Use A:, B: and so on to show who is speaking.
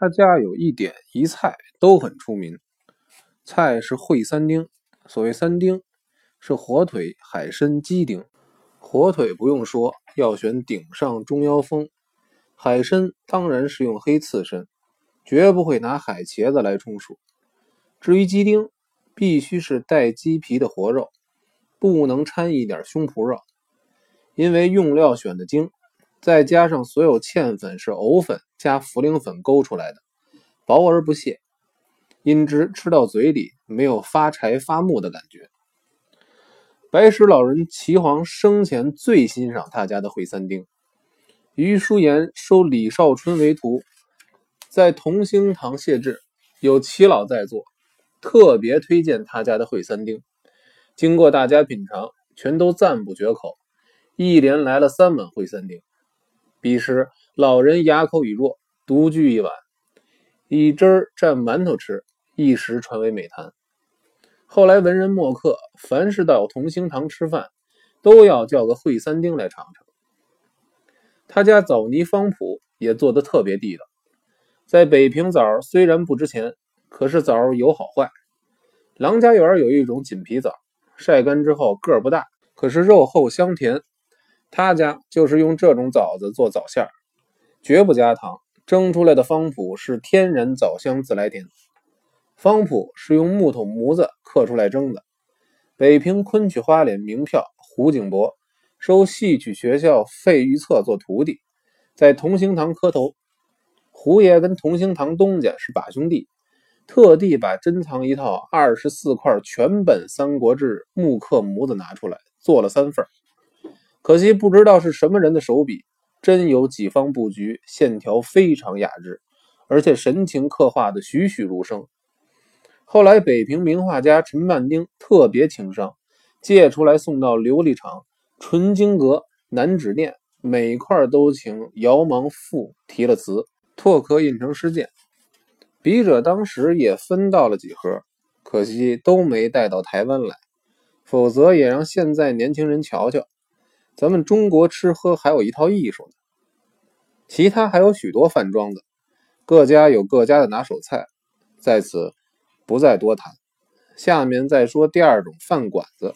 A: 他家有一点一菜都很出名。菜是烩三丁，所谓三丁，是火腿、海参、鸡丁。火腿不用说，要选顶上中腰峰；海参当然是用黑刺身，绝不会拿海茄子来充数。至于鸡丁，必须是带鸡皮的活肉，不能掺一点胸脯肉，因为用料选的精，再加上所有芡粉是藕粉加茯苓粉勾出来的，薄而不泄，因之吃到嘴里没有发柴发木的感觉。白石老人齐黄生前最欣赏他家的烩三丁，于叔岩收李少春为徒，在同兴堂谢志，有齐老在座。特别推荐他家的烩三丁，经过大家品尝，全都赞不绝口，一连来了三碗烩三丁。彼时老人牙口已弱，独具一碗，以汁儿蘸馒头吃，一时传为美谈。后来文人墨客，凡是到同兴堂吃饭，都要叫个会三丁来尝尝。他家枣泥方圃也做得特别地道，在北平枣虽然不值钱。可是枣有好坏，郎家园有一种锦皮枣，晒干之后个儿不大，可是肉厚香甜。他家就是用这种枣子做枣馅儿，绝不加糖，蒸出来的方脯是天然枣香自来甜。方脯是用木头模子刻出来蒸的。北平昆曲花脸名票胡景博收戏曲学校费玉策做徒弟，在同兴堂磕头。胡爷跟同兴堂东家是把兄弟。特地把珍藏一套二十四块全本《三国志》木刻模子拿出来做了三份可惜不知道是什么人的手笔，真有几方布局，线条非常雅致，而且神情刻画的栩栩如生。后来北平名画家陈曼丁特别情商，借出来送到琉璃厂纯金阁南纸店，每块都请姚芒赋题了词，拓刻印成诗件。笔者当时也分到了几盒，可惜都没带到台湾来，否则也让现在年轻人瞧瞧，咱们中国吃喝还有一套艺术呢。其他还有许多饭庄子，各家有各家的拿手菜，在此不再多谈。下面再说第二种饭馆子。